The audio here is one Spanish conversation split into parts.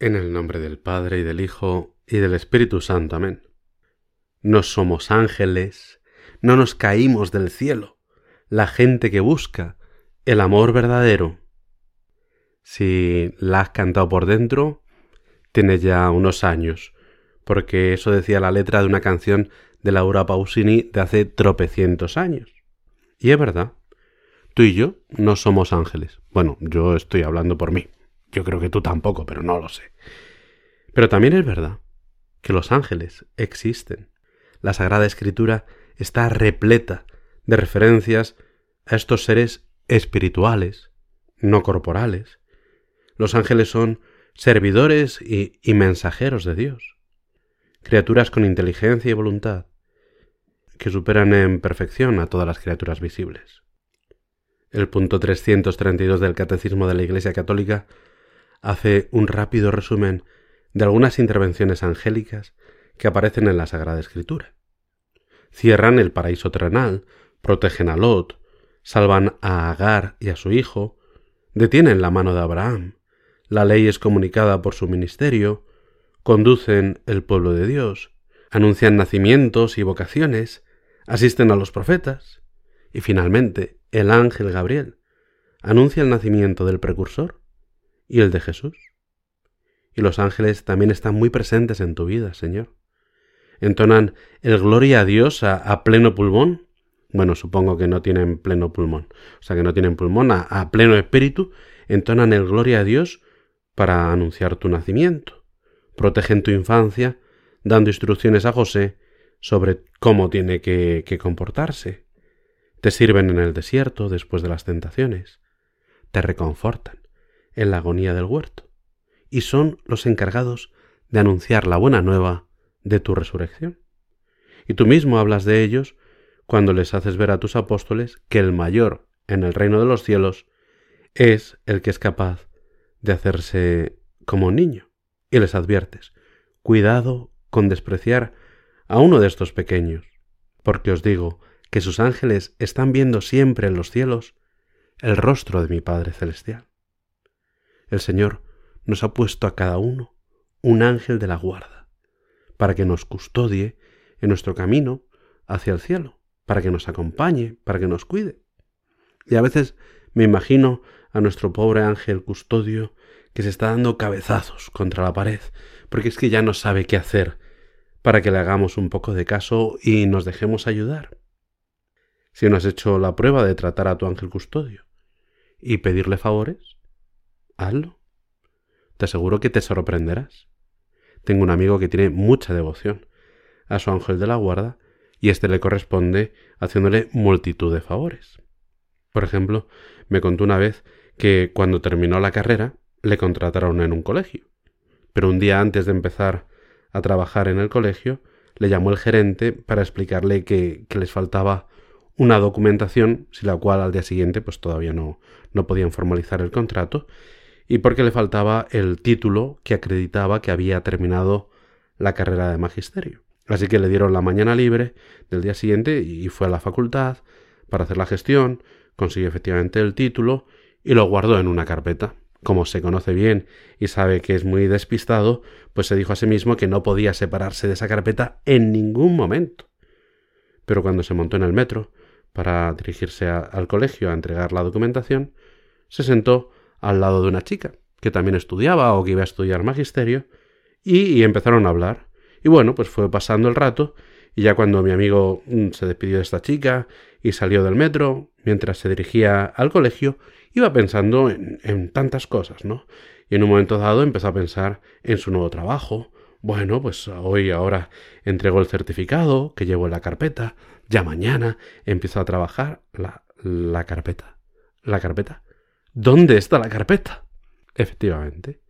En el nombre del Padre y del Hijo y del Espíritu Santo. Amén. No somos ángeles, no nos caímos del cielo, la gente que busca el amor verdadero. Si la has cantado por dentro, tienes ya unos años, porque eso decía la letra de una canción de Laura Pausini de hace tropecientos años. Y es verdad, tú y yo no somos ángeles. Bueno, yo estoy hablando por mí. Yo creo que tú tampoco, pero no lo sé. Pero también es verdad que los ángeles existen. La Sagrada Escritura está repleta de referencias a estos seres espirituales, no corporales. Los ángeles son servidores y, mensajeros de Dios, criaturas con inteligencia y voluntad, que superan en perfección a todas las criaturas visibles. El punto 332 del Catecismo de la Iglesia Católica hace un rápido resumen de algunas intervenciones angélicas que aparecen en la Sagrada Escritura. Cierran el paraíso terrenal, protegen a Lot, salvan a Agar y a su hijo, detienen la mano de Abraham, la ley es comunicada por su ministerio, conducen el pueblo de Dios, anuncian nacimientos y vocaciones, asisten a los profetas, y finalmente el ángel Gabriel anuncia el nacimiento del precursor, y el de Jesús. Y los ángeles también están muy presentes en tu vida, Señor. Entonan el gloria a Dios a, pleno pulmón. Bueno, supongo que no tienen pleno pulmón, o sea que no tienen pulmón, a, pleno espíritu, entonan el gloria a Dios para anunciar tu nacimiento. Protegen tu infancia, dando instrucciones a José sobre cómo tiene que comportarse. Te sirven en el desierto después de las tentaciones. Te reconfortan en la agonía del huerto, y son los encargados de anunciar la buena nueva de tu resurrección. Y tú mismo hablas de ellos cuando les haces ver a tus apóstoles que el mayor en el reino de los cielos es el que es capaz de hacerse como un niño. Y les adviertes, cuidado con despreciar a uno de estos pequeños, porque os digo que sus ángeles están viendo siempre en los cielos el rostro de mi Padre Celestial. El Señor nos ha puesto a cada uno un ángel de la guarda, para que nos custodie en nuestro camino hacia el cielo, para que nos acompañe, para que nos cuide. Y a veces me imagino a nuestro pobre ángel custodio que se está dando cabezazos contra la pared, porque es que ya no sabe qué hacer para que le hagamos un poco de caso y nos dejemos ayudar. Si no has hecho la prueba de tratar a tu ángel custodio y pedirle favores, hazlo. Te aseguro que te sorprenderás. Tengo un amigo que tiene mucha devoción a su ángel de la guarda y éste le corresponde haciéndole multitud de favores. Por ejemplo, me contó una vez que cuando terminó la carrera le contrataron en un colegio, pero un día antes de empezar a trabajar en el colegio le llamó el gerente para explicarle que, que les faltaba una documentación, sin la cual al día siguiente pues todavía no, no podían formalizar el contrato, y porque le faltaba el título que acreditaba que había terminado la carrera de magisterio. Así que le dieron la mañana libre del día siguiente y fue a la facultad para hacer la gestión, consiguió efectivamente el título y lo guardó en una carpeta. Como se conoce bien y sabe que es muy despistado, pues se dijo a sí mismo que no podía separarse de esa carpeta en ningún momento. Pero cuando se montó en el metro para dirigirse al colegio a entregar la documentación, se sentó al lado de una chica que también estudiaba o que iba a estudiar magisterio y, empezaron a hablar. Y bueno, pues fue pasando el rato y ya cuando mi amigo mm, se despidió de esta chica y salió del metro, mientras se dirigía al colegio, iba pensando en, en tantas cosas, ¿no? Y en un momento dado empezó a pensar en su nuevo trabajo. Bueno, pues hoy ahora entregó el certificado que llevo en la carpeta. Ya mañana empiezo a trabajar la, la carpeta. La carpeta. ¿Dónde está la carpeta? Efectivamente,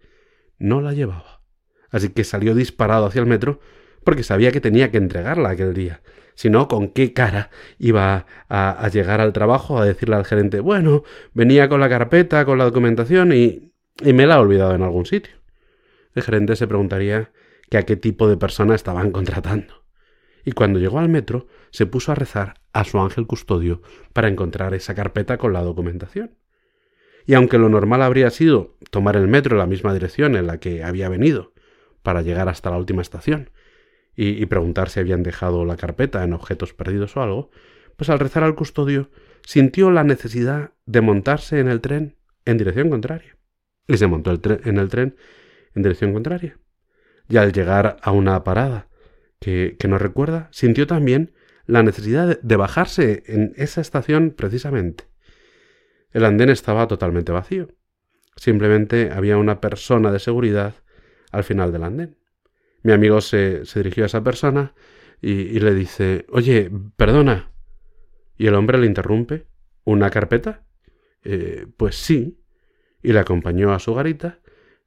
no la llevaba. Así que salió disparado hacia el metro porque sabía que tenía que entregarla aquel día. Si no, ¿con qué cara iba a, llegar al trabajo a decirle al gerente, bueno, venía con la carpeta, con la documentación y, y me la ha olvidado en algún sitio? El gerente se preguntaría que a qué tipo de persona estaban contratando. Y cuando llegó al metro, se puso a rezar a su ángel custodio para encontrar esa carpeta con la documentación y aunque lo normal habría sido tomar el metro en la misma dirección en la que había venido, para llegar hasta la última estación, y, preguntar si habían dejado la carpeta en objetos perdidos o algo, pues al rezar al custodio sintió la necesidad de montarse en el tren en dirección contraria. Y se montó el en el tren en dirección contraria. Y al llegar a una parada que, que no recuerda, sintió también la necesidad de bajarse en esa estación precisamente. El andén estaba totalmente vacío. Simplemente había una persona de seguridad al final del andén. Mi amigo se, dirigió a esa persona y, y, le dice Oye, perdona. Y el hombre le interrumpe ¿Una carpeta? Eh, pues sí. Y le acompañó a su garita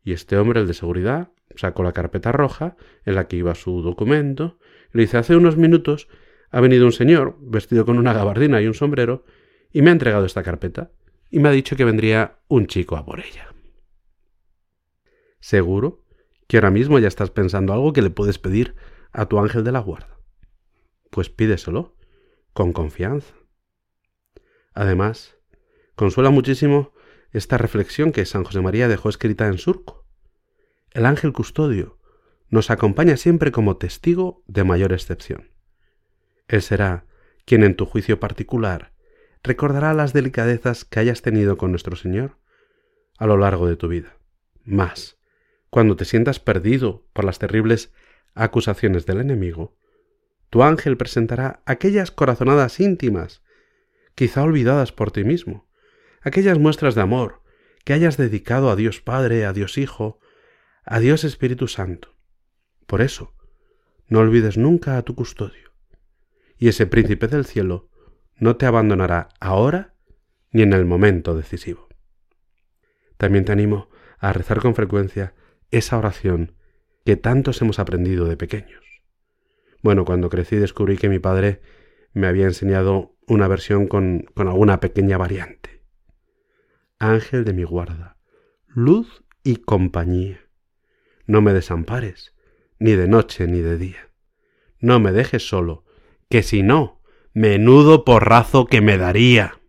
y este hombre, el de seguridad, sacó la carpeta roja en la que iba su documento y le dice Hace unos minutos ha venido un señor vestido con una gabardina y un sombrero y me ha entregado esta carpeta y me ha dicho que vendría un chico a por ella. ¿Seguro que ahora mismo ya estás pensando algo que le puedes pedir a tu ángel de la guarda? Pues pídeselo, con confianza. Además, consuela muchísimo esta reflexión que San José María dejó escrita en surco. El ángel custodio nos acompaña siempre como testigo de mayor excepción. Él será quien en tu juicio particular recordará las delicadezas que hayas tenido con nuestro Señor a lo largo de tu vida. Más, cuando te sientas perdido por las terribles acusaciones del enemigo, tu ángel presentará aquellas corazonadas íntimas, quizá olvidadas por ti mismo, aquellas muestras de amor que hayas dedicado a Dios Padre, a Dios Hijo, a Dios Espíritu Santo. Por eso, no olvides nunca a tu custodio. Y ese príncipe del cielo no te abandonará ahora ni en el momento decisivo. También te animo a rezar con frecuencia esa oración que tantos hemos aprendido de pequeños. Bueno, cuando crecí descubrí que mi padre me había enseñado una versión con, con alguna pequeña variante. Ángel de mi guarda, luz y compañía. No me desampares, ni de noche ni de día. No me dejes solo, que si no, menudo porrazo que me daría.